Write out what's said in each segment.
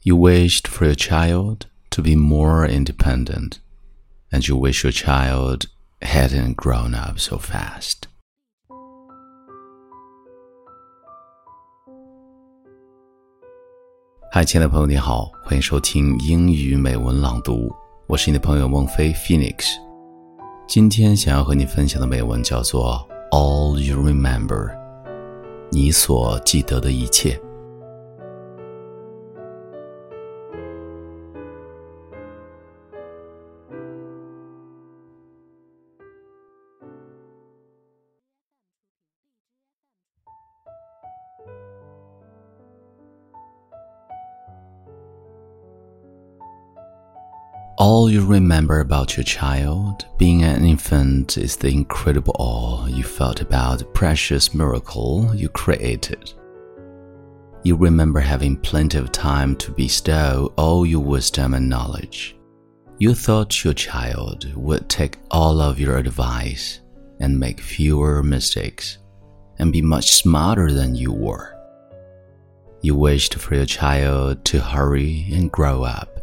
You wished for your child to be more independent, and you wish your child hadn't grown up so fast. Hi，亲爱的朋友，你好，欢迎收听英语美文朗读，我是你的朋友孟飞 Phoenix。今天想要和你分享的美文叫做《All You Remember》，你所记得的一切。All you remember about your child being an infant is the incredible awe you felt about the precious miracle you created. You remember having plenty of time to bestow all your wisdom and knowledge. You thought your child would take all of your advice and make fewer mistakes and be much smarter than you were. You wished for your child to hurry and grow up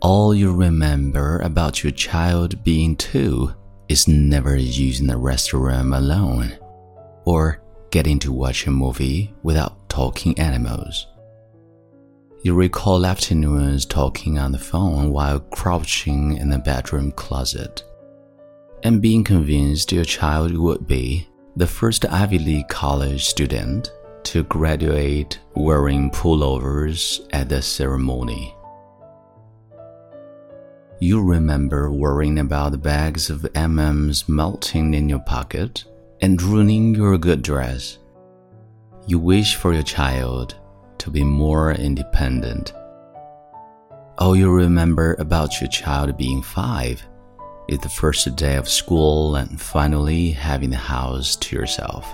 all you remember about your child being two is never using the restroom alone, or getting to watch a movie without talking animals. You recall afternoons talking on the phone while crouching in the bedroom closet, and being convinced your child would be the first Ivy League college student to graduate wearing pullovers at the ceremony. You remember worrying about the bags of M&Ms melting in your pocket and ruining your good dress. You wish for your child to be more independent. All you remember about your child being five is the first day of school and finally having the house to yourself.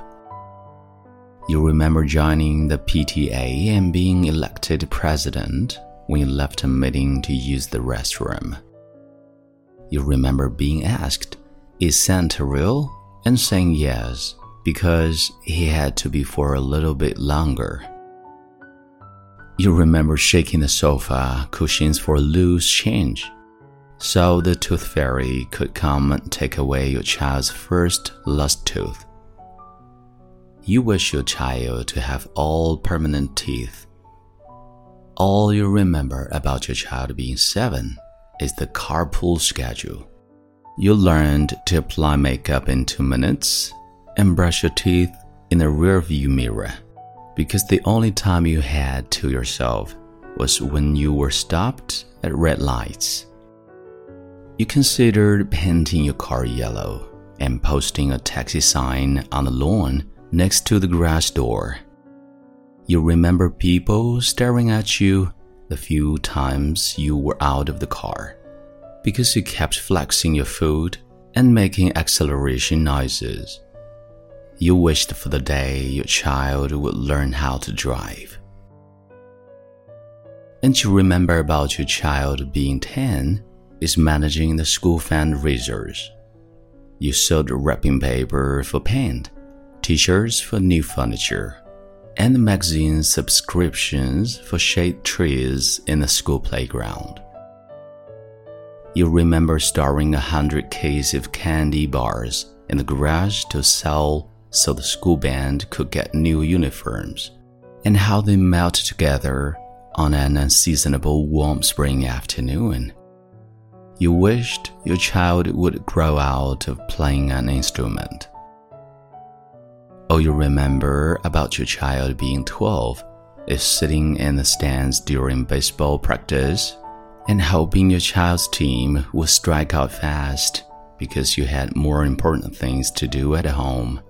You remember joining the PTA and being elected president when you left a meeting to use the restroom. You remember being asked, Is Santa real? and saying yes, because he had to be for a little bit longer. You remember shaking the sofa cushions for loose change, so the tooth fairy could come and take away your child's first lost tooth. You wish your child to have all permanent teeth. All you remember about your child being seven is the carpool schedule. You learned to apply makeup in two minutes and brush your teeth in a rearview mirror because the only time you had to yourself was when you were stopped at red lights. You considered painting your car yellow and posting a taxi sign on the lawn next to the garage door. You remember people staring at you the few times you were out of the car because you kept flexing your foot and making acceleration noises. You wished for the day your child would learn how to drive. And you remember about your child being 10 is managing the school fundraisers. You sold wrapping paper for paint, t shirts for new furniture, and magazine subscriptions for shade trees in the school playground. You remember storing a hundred cases of candy bars in the garage to sell so the school band could get new uniforms, and how they melted together on an unseasonable warm spring afternoon. You wished your child would grow out of playing an instrument all you remember about your child being 12 is sitting in the stands during baseball practice and hoping your child's team would strike out fast because you had more important things to do at home.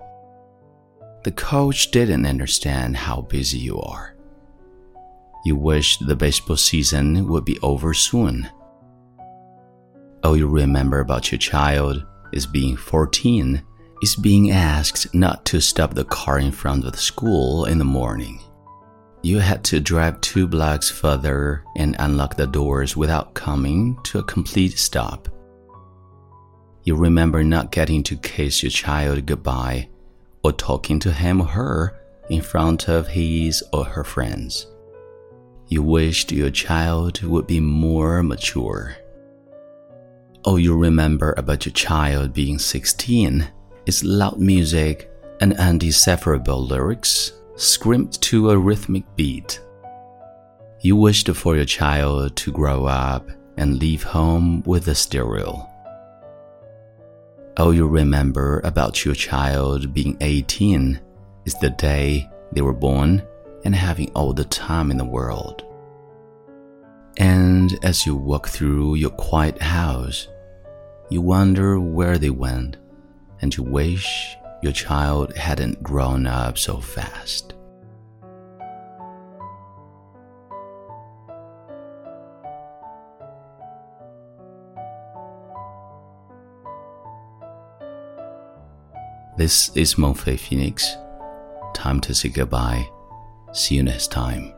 The coach didn't understand how busy you are. You wish the baseball season would be over soon. All you remember about your child is being 14 is being asked not to stop the car in front of the school in the morning. You had to drive two blocks further and unlock the doors without coming to a complete stop. You remember not getting to kiss your child goodbye or talking to him or her in front of his or her friends. You wished your child would be more mature. Oh, you remember about your child being 16 is loud music and undecipherable lyrics screamed to a rhythmic beat. You wished for your child to grow up and leave home with a stereo. All you remember about your child being 18 is the day they were born and having all the time in the world. And as you walk through your quiet house, you wonder where they went, and to wish your child hadn't grown up so fast. This is Mofei Phoenix. Time to say goodbye. See you next time.